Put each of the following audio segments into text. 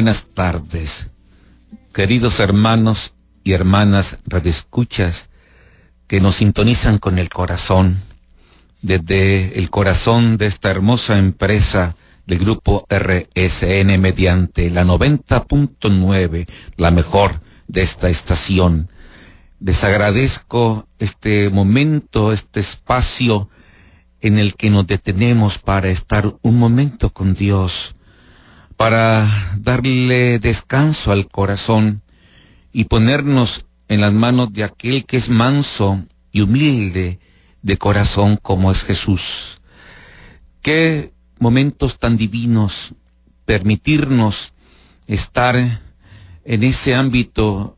Buenas tardes, queridos hermanos y hermanas redescuchas que nos sintonizan con el corazón, desde el corazón de esta hermosa empresa del grupo RSN mediante la 90.9, la mejor de esta estación. Les agradezco este momento, este espacio en el que nos detenemos para estar un momento con Dios, para darle descanso al corazón y ponernos en las manos de aquel que es manso y humilde de corazón como es Jesús. Qué momentos tan divinos permitirnos estar en ese ámbito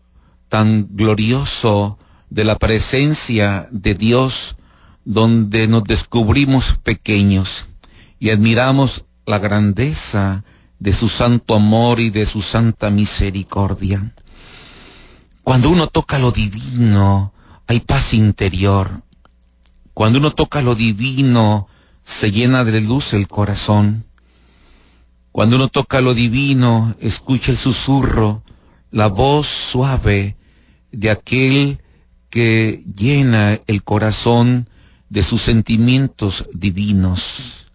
tan glorioso de la presencia de Dios donde nos descubrimos pequeños y admiramos la grandeza de su santo amor y de su santa misericordia. Cuando uno toca lo divino, hay paz interior. Cuando uno toca lo divino, se llena de luz el corazón. Cuando uno toca lo divino, escucha el susurro, la voz suave de aquel que llena el corazón de sus sentimientos divinos.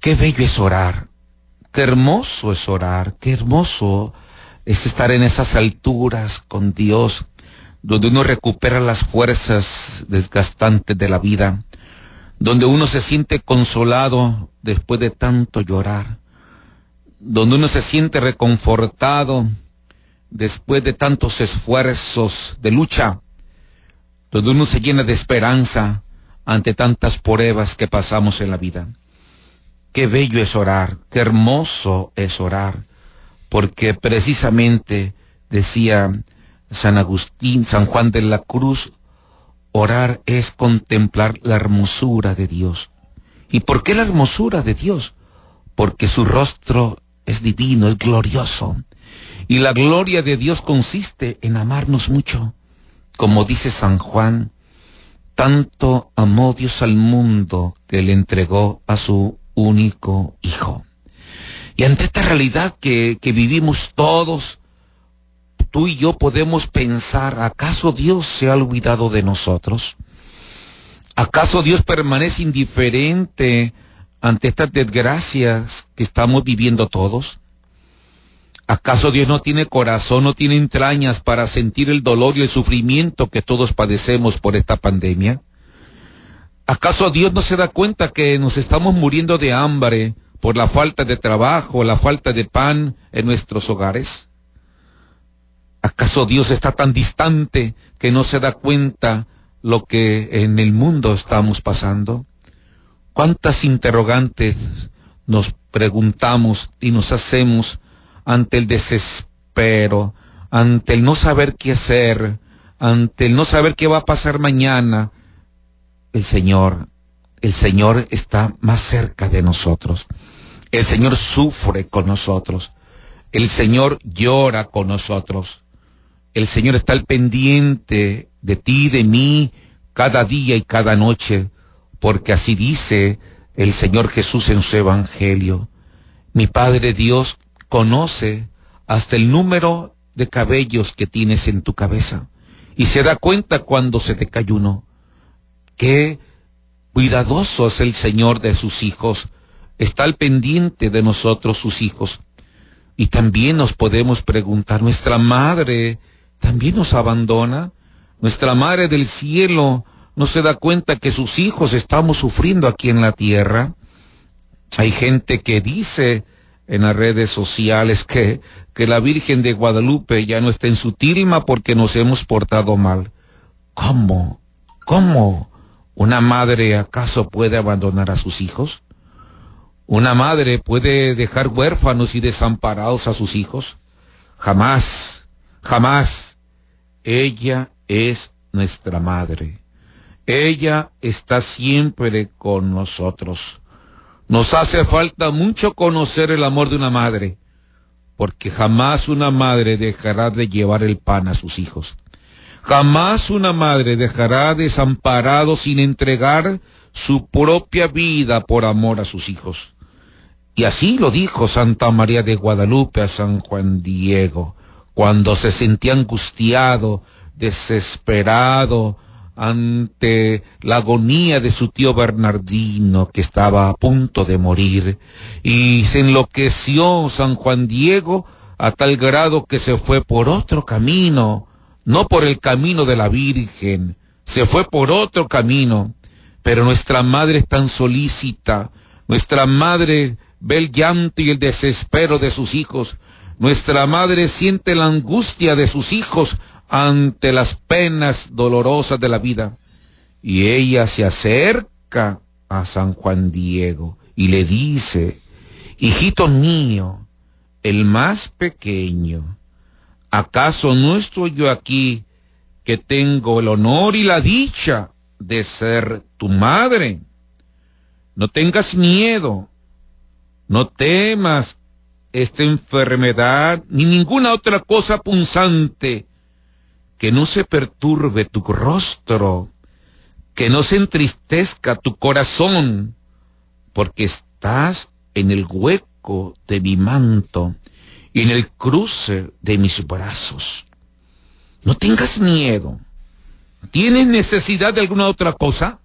Qué bello es orar, qué hermoso es orar, qué hermoso es estar en esas alturas con Dios, donde uno recupera las fuerzas desgastantes de la vida, donde uno se siente consolado después de tanto llorar, donde uno se siente reconfortado después de tantos esfuerzos de lucha, donde uno se llena de esperanza, ante tantas pruebas que pasamos en la vida. Qué bello es orar, qué hermoso es orar, porque precisamente decía San Agustín, San Juan de la Cruz, orar es contemplar la hermosura de Dios. ¿Y por qué la hermosura de Dios? Porque su rostro es divino, es glorioso. Y la gloria de Dios consiste en amarnos mucho. Como dice San Juan, tanto amó Dios al mundo que le entregó a su único Hijo. Y ante esta realidad que, que vivimos todos, tú y yo podemos pensar, ¿acaso Dios se ha olvidado de nosotros? ¿Acaso Dios permanece indiferente ante estas desgracias que estamos viviendo todos? ¿Acaso Dios no tiene corazón, no tiene entrañas para sentir el dolor y el sufrimiento que todos padecemos por esta pandemia? ¿Acaso Dios no se da cuenta que nos estamos muriendo de hambre por la falta de trabajo, la falta de pan en nuestros hogares? ¿Acaso Dios está tan distante que no se da cuenta lo que en el mundo estamos pasando? ¿Cuántas interrogantes nos preguntamos y nos hacemos ante el desespero, ante el no saber qué hacer, ante el no saber qué va a pasar mañana, el Señor, el Señor está más cerca de nosotros. El Señor sufre con nosotros. El Señor llora con nosotros. El Señor está al pendiente de ti, de mí, cada día y cada noche, porque así dice el Señor Jesús en su Evangelio. Mi Padre Dios conoce hasta el número de cabellos que tienes en tu cabeza y se da cuenta cuando se te cae uno. Qué cuidadoso es el Señor de sus hijos, está al pendiente de nosotros sus hijos. Y también nos podemos preguntar, ¿nuestra madre también nos abandona? ¿Nuestra madre del cielo no se da cuenta que sus hijos estamos sufriendo aquí en la tierra? Hay gente que dice, en las redes sociales que, que la Virgen de Guadalupe ya no está en su tilma porque nos hemos portado mal. ¿Cómo? ¿Cómo? ¿Una madre acaso puede abandonar a sus hijos? ¿Una madre puede dejar huérfanos y desamparados a sus hijos? Jamás, jamás. Ella es nuestra madre. Ella está siempre con nosotros. Nos hace falta mucho conocer el amor de una madre, porque jamás una madre dejará de llevar el pan a sus hijos. Jamás una madre dejará desamparado sin entregar su propia vida por amor a sus hijos. Y así lo dijo Santa María de Guadalupe a San Juan Diego, cuando se sentía angustiado, desesperado, ante la agonía de su tío Bernardino que estaba a punto de morir y se enloqueció San Juan Diego a tal grado que se fue por otro camino, no por el camino de la Virgen, se fue por otro camino, pero nuestra madre es tan solícita, nuestra madre ve el llanto y el desespero de sus hijos, nuestra madre siente la angustia de sus hijos ante las penas dolorosas de la vida. Y ella se acerca a San Juan Diego y le dice, hijito mío, el más pequeño, ¿acaso no estoy yo aquí que tengo el honor y la dicha de ser tu madre? No tengas miedo, no temas esta enfermedad ni ninguna otra cosa punzante que no se perturbe tu rostro, que no se entristezca tu corazón, porque estás en el hueco de mi manto y en el cruce de mis brazos. No tengas miedo. ¿Tienes necesidad de alguna otra cosa?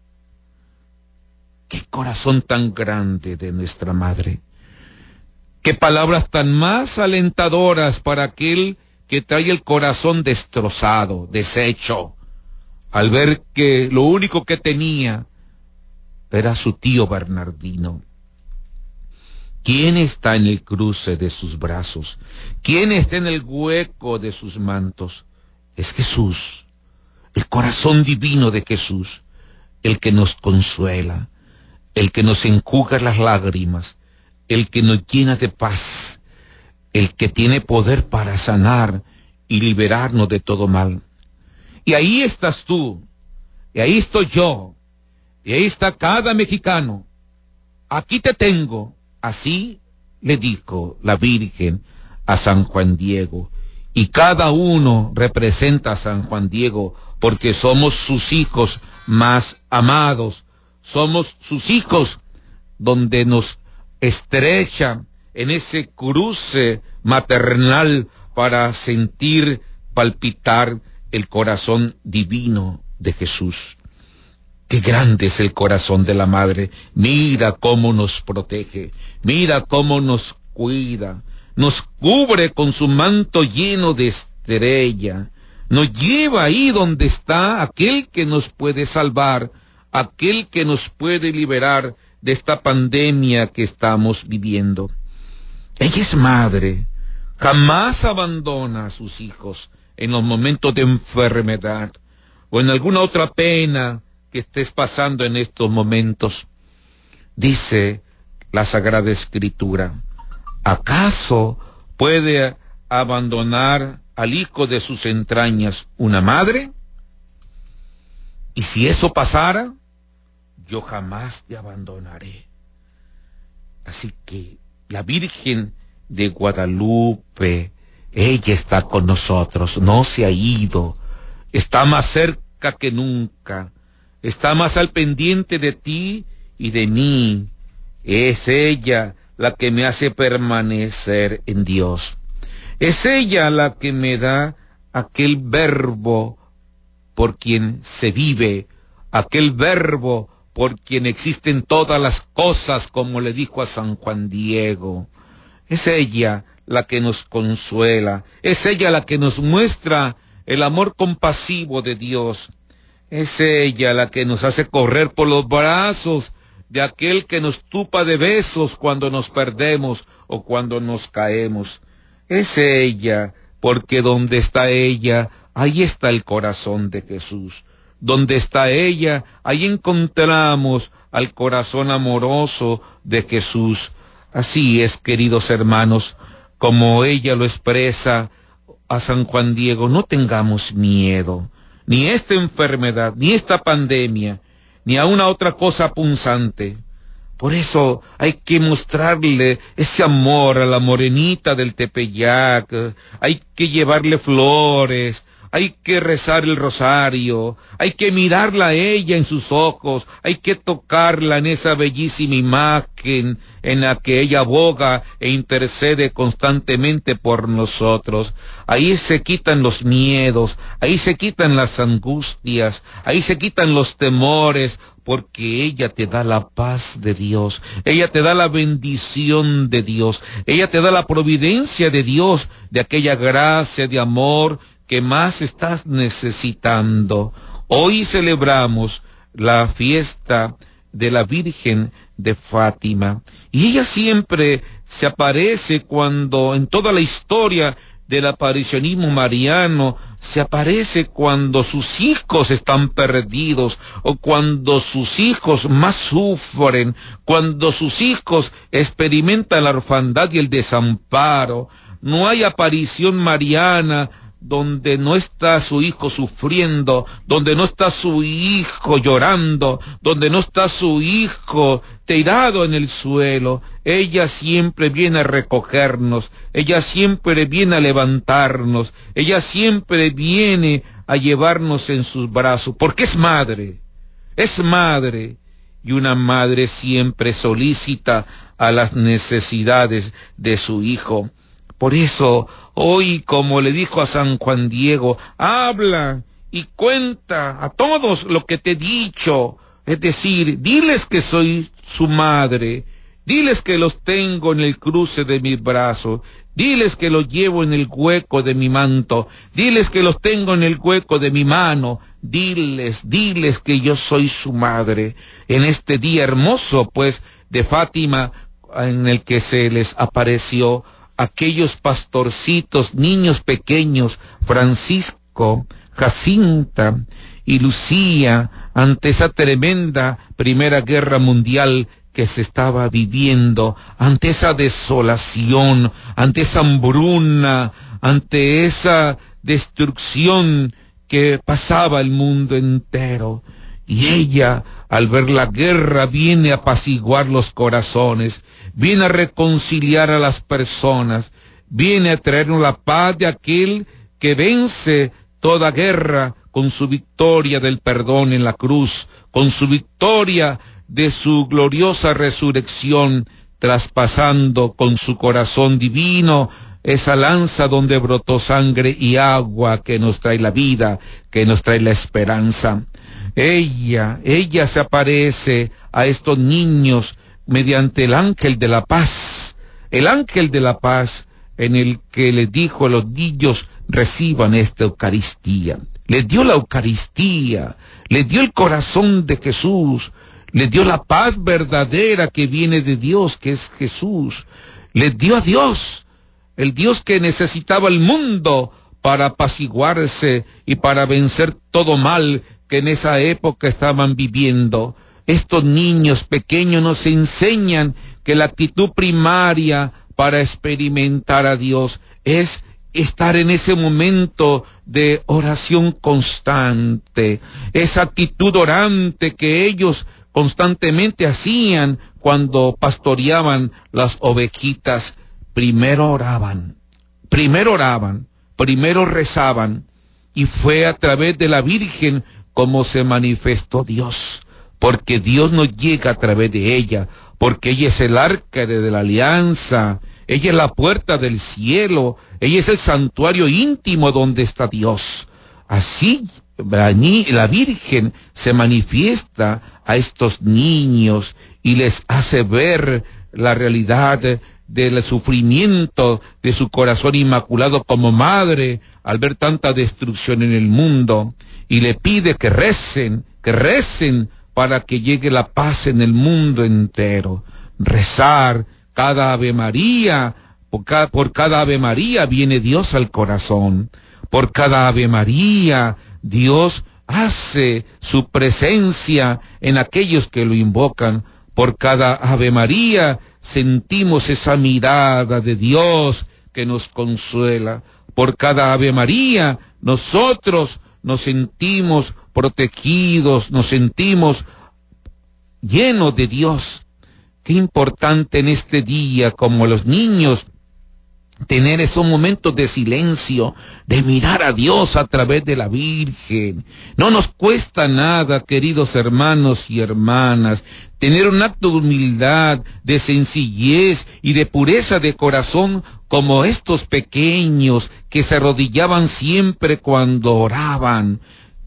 Qué corazón tan grande de nuestra madre. Qué palabras tan más alentadoras para aquel que trae el corazón destrozado, deshecho, al ver que lo único que tenía era su tío Bernardino. ¿Quién está en el cruce de sus brazos? ¿Quién está en el hueco de sus mantos? Es Jesús, el corazón divino de Jesús, el que nos consuela, el que nos enjuga las lágrimas, el que nos llena de paz, el que tiene poder para sanar y liberarnos de todo mal. Y ahí estás tú, y ahí estoy yo, y ahí está cada mexicano. Aquí te tengo. Así le dijo la Virgen a San Juan Diego. Y cada uno representa a San Juan Diego porque somos sus hijos más amados. Somos sus hijos donde nos estrecha en ese cruce maternal para sentir palpitar el corazón divino de Jesús. Qué grande es el corazón de la madre. Mira cómo nos protege, mira cómo nos cuida, nos cubre con su manto lleno de estrella, nos lleva ahí donde está aquel que nos puede salvar, aquel que nos puede liberar de esta pandemia que estamos viviendo. Ella es madre, jamás abandona a sus hijos en los momentos de enfermedad o en alguna otra pena que estés pasando en estos momentos. Dice la Sagrada Escritura, ¿acaso puede abandonar al hijo de sus entrañas una madre? Y si eso pasara, yo jamás te abandonaré. Así que la Virgen de Guadalupe, ella está con nosotros, no se ha ido, está más cerca que nunca, está más al pendiente de ti y de mí. Es ella la que me hace permanecer en Dios. Es ella la que me da aquel verbo por quien se vive, aquel verbo por quien existen todas las cosas, como le dijo a San Juan Diego. Es ella la que nos consuela, es ella la que nos muestra el amor compasivo de Dios, es ella la que nos hace correr por los brazos de aquel que nos tupa de besos cuando nos perdemos o cuando nos caemos. Es ella, porque donde está ella, ahí está el corazón de Jesús. Donde está ella, ahí encontramos al corazón amoroso de Jesús. Así es, queridos hermanos, como ella lo expresa a San Juan Diego, no tengamos miedo, ni esta enfermedad, ni esta pandemia, ni a una otra cosa punzante. Por eso hay que mostrarle ese amor a la morenita del Tepeyac, hay que llevarle flores, hay que rezar el rosario, hay que mirarla a ella en sus ojos, hay que tocarla en esa bellísima imagen en la que ella aboga e intercede constantemente por nosotros. Ahí se quitan los miedos, ahí se quitan las angustias, ahí se quitan los temores, porque ella te da la paz de Dios, ella te da la bendición de Dios, ella te da la providencia de Dios, de aquella gracia de amor que más estás necesitando. Hoy celebramos la fiesta de la Virgen de Fátima y ella siempre se aparece cuando en toda la historia del aparicionismo mariano se aparece cuando sus hijos están perdidos o cuando sus hijos más sufren, cuando sus hijos experimentan la orfandad y el desamparo. No hay aparición mariana donde no está su hijo sufriendo, donde no está su hijo llorando, donde no está su hijo tirado en el suelo. Ella siempre viene a recogernos, ella siempre viene a levantarnos, ella siempre viene a llevarnos en sus brazos, porque es madre, es madre, y una madre siempre solicita a las necesidades de su hijo. Por eso, hoy, como le dijo a San Juan Diego, habla y cuenta a todos lo que te he dicho. Es decir, diles que soy su madre, diles que los tengo en el cruce de mis brazos, diles que los llevo en el hueco de mi manto, diles que los tengo en el hueco de mi mano, diles, diles que yo soy su madre. En este día hermoso, pues, de Fátima, en el que se les apareció aquellos pastorcitos, niños pequeños, Francisco, Jacinta y Lucía, ante esa tremenda Primera Guerra Mundial que se estaba viviendo, ante esa desolación, ante esa hambruna, ante esa destrucción que pasaba el mundo entero. Y ella, al ver la guerra, viene a apaciguar los corazones, viene a reconciliar a las personas, viene a traernos la paz de aquel que vence toda guerra con su victoria del perdón en la cruz, con su victoria de su gloriosa resurrección, traspasando con su corazón divino esa lanza donde brotó sangre y agua que nos trae la vida, que nos trae la esperanza. Ella, ella se aparece a estos niños mediante el ángel de la paz, el ángel de la paz en el que le dijo a los niños reciban esta Eucaristía. Les dio la Eucaristía, les dio el corazón de Jesús, les dio la paz verdadera que viene de Dios, que es Jesús. Les dio a Dios, el Dios que necesitaba el mundo para apaciguarse y para vencer todo mal que en esa época estaban viviendo. Estos niños pequeños nos enseñan que la actitud primaria para experimentar a Dios es estar en ese momento de oración constante, esa actitud orante que ellos constantemente hacían cuando pastoreaban las ovejitas, primero oraban, primero oraban, primero rezaban, y fue a través de la Virgen cómo se manifestó Dios, porque Dios no llega a través de ella, porque ella es el arca de la alianza, ella es la puerta del cielo, ella es el santuario íntimo donde está Dios. Así la Virgen se manifiesta a estos niños y les hace ver la realidad del sufrimiento de su corazón inmaculado como madre al ver tanta destrucción en el mundo y le pide que recen, que recen para que llegue la paz en el mundo entero. Rezar cada Ave María, por cada, por cada Ave María viene Dios al corazón. Por cada Ave María Dios hace su presencia en aquellos que lo invocan. Por cada Ave María sentimos esa mirada de Dios que nos consuela. Por cada Ave María nosotros nos sentimos protegidos, nos sentimos llenos de Dios. Qué importante en este día, como los niños tener esos momentos de silencio, de mirar a Dios a través de la Virgen. No nos cuesta nada, queridos hermanos y hermanas, tener un acto de humildad, de sencillez y de pureza de corazón como estos pequeños que se arrodillaban siempre cuando oraban.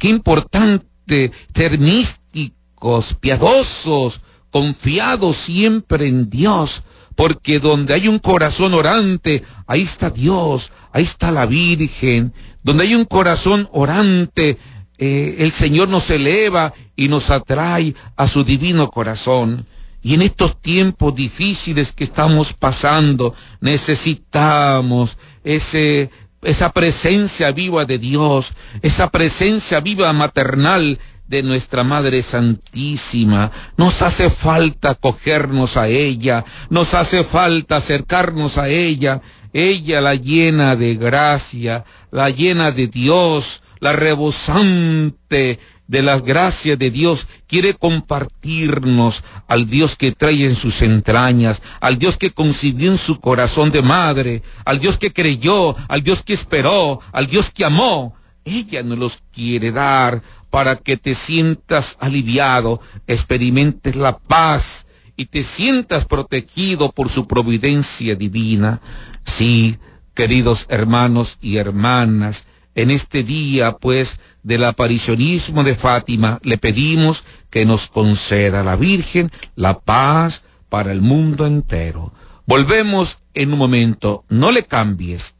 Qué importante ser místicos, piadosos, confiados siempre en Dios porque donde hay un corazón orante, ahí está Dios, ahí está la Virgen, donde hay un corazón orante, eh, el Señor nos eleva y nos atrae a su divino corazón. Y en estos tiempos difíciles que estamos pasando, necesitamos ese, esa presencia viva de Dios, esa presencia viva maternal de nuestra Madre Santísima. Nos hace falta acogernos a ella, nos hace falta acercarnos a ella. Ella la llena de gracia, la llena de Dios, la rebosante de las gracias de Dios, quiere compartirnos al Dios que trae en sus entrañas, al Dios que concibió en su corazón de madre, al Dios que creyó, al Dios que esperó, al Dios que amó. Ella nos los quiere dar para que te sientas aliviado, experimentes la paz y te sientas protegido por su providencia divina. Sí, queridos hermanos y hermanas, en este día, pues, del aparicionismo de Fátima, le pedimos que nos conceda la Virgen la paz para el mundo entero. Volvemos en un momento, no le cambies.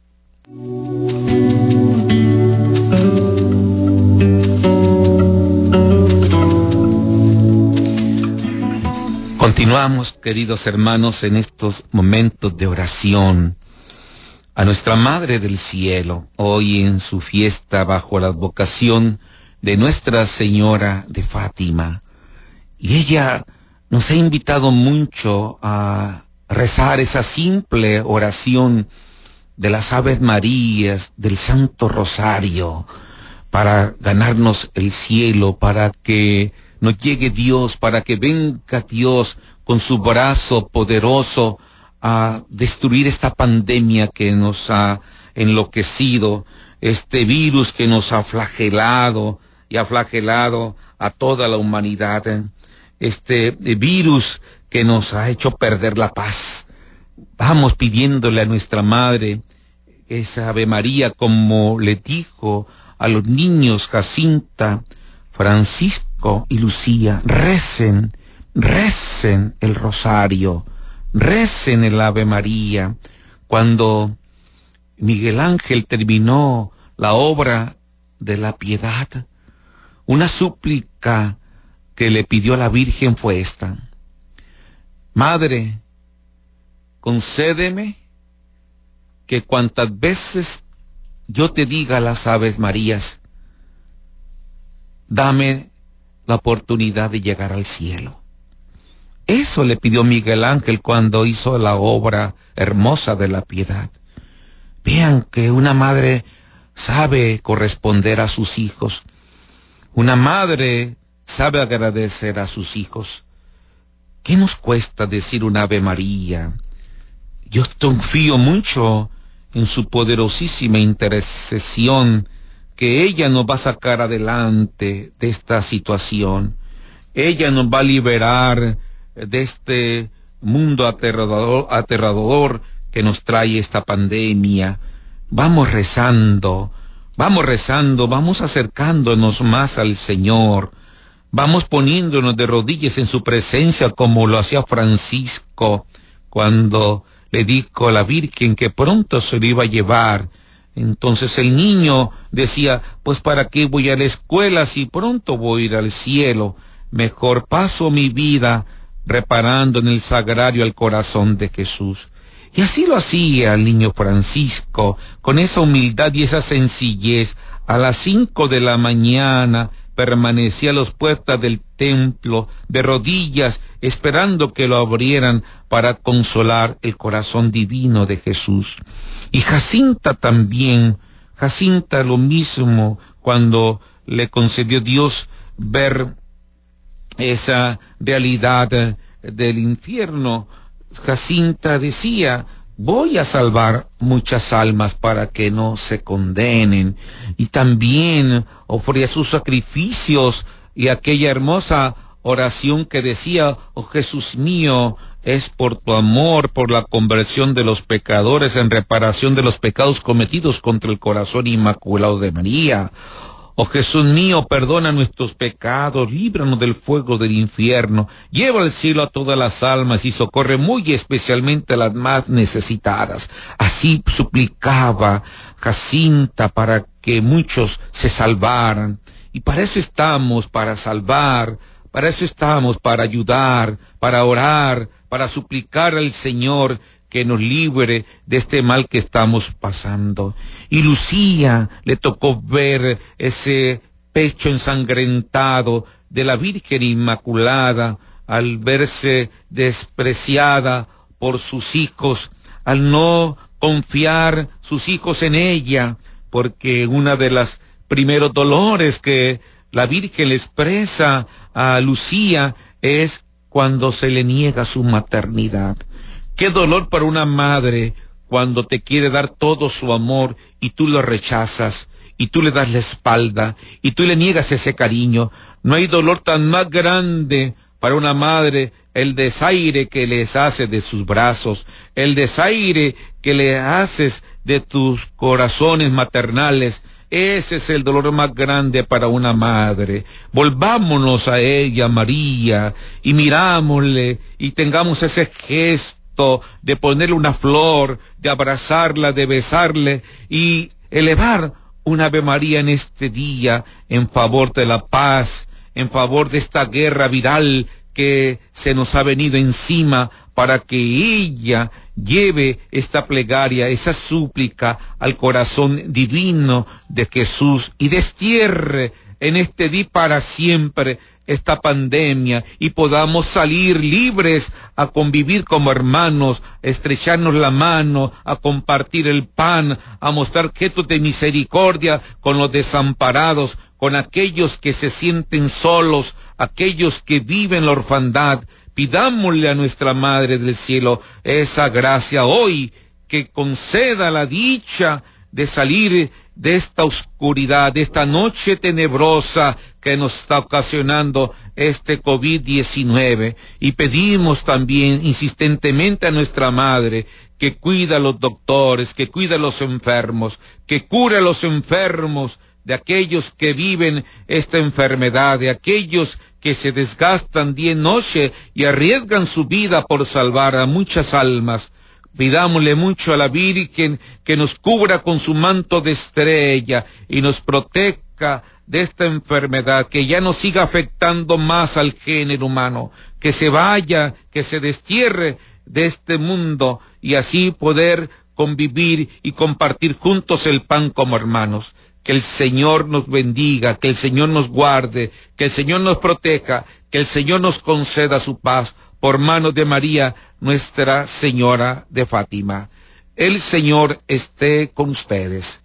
Continuamos, queridos hermanos, en estos momentos de oración a nuestra Madre del Cielo, hoy en su fiesta bajo la vocación de Nuestra Señora de Fátima. Y ella nos ha invitado mucho a rezar esa simple oración de las Aves Marías, del Santo Rosario, para ganarnos el cielo, para que nos llegue Dios, para que venga Dios con su brazo poderoso a destruir esta pandemia que nos ha enloquecido, este virus que nos ha flagelado y ha flagelado a toda la humanidad, este virus que nos ha hecho perder la paz. Vamos pidiéndole a nuestra Madre esa Ave María como le dijo a los niños Jacinta, Francisco y Lucía, recen, recen el rosario, recen el Ave María. Cuando Miguel Ángel terminó la obra de la piedad, una súplica que le pidió a la Virgen fue esta. Madre, concédeme que cuantas veces yo te diga las Aves Marías, dame la oportunidad de llegar al cielo. Eso le pidió Miguel Ángel cuando hizo la obra hermosa de la piedad. Vean que una madre sabe corresponder a sus hijos. Una madre sabe agradecer a sus hijos. ¿Qué nos cuesta decir un Ave María? Yo confío mucho en su poderosísima intercesión que ella nos va a sacar adelante de esta situación. Ella nos va a liberar de este mundo aterrador, aterrador que nos trae esta pandemia. Vamos rezando, vamos rezando, vamos acercándonos más al Señor. Vamos poniéndonos de rodillas en su presencia como lo hacía Francisco cuando le dijo a la Virgen que pronto se lo iba a llevar entonces el niño decía, pues para qué voy a la escuela si pronto voy a ir al cielo, mejor paso mi vida reparando en el sagrario al corazón de Jesús. Y así lo hacía el niño Francisco, con esa humildad y esa sencillez. A las cinco de la mañana permanecía a las puertas del templo, de rodillas, esperando que lo abrieran para consolar el corazón divino de Jesús. Y Jacinta también, Jacinta lo mismo, cuando le concedió Dios ver esa realidad del infierno, Jacinta decía, voy a salvar muchas almas para que no se condenen. Y también ofrecía sus sacrificios y aquella hermosa oración que decía, oh Jesús mío, es por tu amor, por la conversión de los pecadores, en reparación de los pecados cometidos contra el corazón inmaculado de María. Oh Jesús mío, perdona nuestros pecados, líbranos del fuego del infierno, lleva al cielo a todas las almas y socorre muy especialmente a las más necesitadas. Así suplicaba Jacinta para que muchos se salvaran. Y para eso estamos, para salvar, para eso estamos, para ayudar, para orar, para suplicar al Señor que nos libre de este mal que estamos pasando. Y Lucía le tocó ver ese pecho ensangrentado de la Virgen Inmaculada al verse despreciada por sus hijos, al no confiar sus hijos en ella, porque una de las primeros dolores que la Virgen le expresa a Lucía es cuando se le niega su maternidad. Qué dolor para una madre cuando te quiere dar todo su amor y tú lo rechazas y tú le das la espalda y tú le niegas ese cariño. No hay dolor tan más grande para una madre el desaire que les hace de sus brazos, el desaire que le haces de tus corazones maternales, ese es el dolor más grande para una madre. Volvámonos a ella, María, y mirámosle y tengamos ese gesto de ponerle una flor, de abrazarla, de besarle y elevar una Ave María en este día en favor de la paz, en favor de esta guerra viral que se nos ha venido encima para que ella lleve esta plegaria, esa súplica al corazón divino de Jesús y destierre en este día para siempre esta pandemia y podamos salir libres a convivir como hermanos, a estrecharnos la mano, a compartir el pan, a mostrar gestos de misericordia con los desamparados, con aquellos que se sienten solos, aquellos que viven la orfandad, Pidámosle a nuestra Madre del Cielo esa gracia hoy que conceda la dicha de salir de esta oscuridad, de esta noche tenebrosa que nos está ocasionando este COVID-19. Y pedimos también insistentemente a nuestra Madre que cuida a los doctores, que cuida a los enfermos, que cura a los enfermos de aquellos que viven esta enfermedad, de aquellos que se desgastan día y noche y arriesgan su vida por salvar a muchas almas. Pidámosle mucho a la Virgen que nos cubra con su manto de estrella y nos proteja de esta enfermedad, que ya no siga afectando más al género humano, que se vaya, que se destierre de este mundo y así poder convivir y compartir juntos el pan como hermanos. Que el Señor nos bendiga, que el Señor nos guarde, que el Señor nos proteja, que el Señor nos conceda su paz por manos de María, nuestra Señora de Fátima. El Señor esté con ustedes.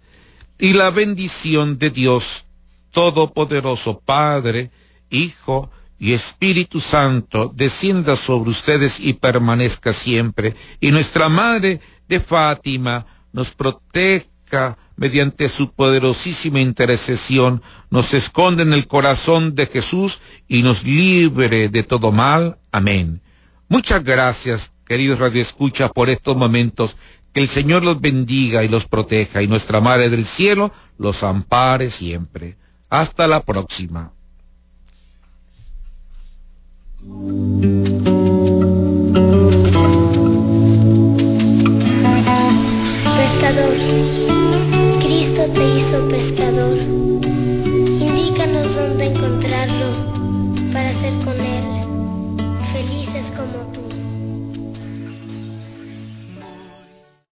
Y la bendición de Dios Todopoderoso, Padre, Hijo y Espíritu Santo, descienda sobre ustedes y permanezca siempre. Y nuestra Madre de Fátima nos proteja mediante su poderosísima intercesión, nos esconde en el corazón de Jesús y nos libre de todo mal. Amén. Muchas gracias, queridos radioescuchas, por estos momentos. Que el Señor los bendiga y los proteja y nuestra Madre del Cielo los ampare siempre. Hasta la próxima.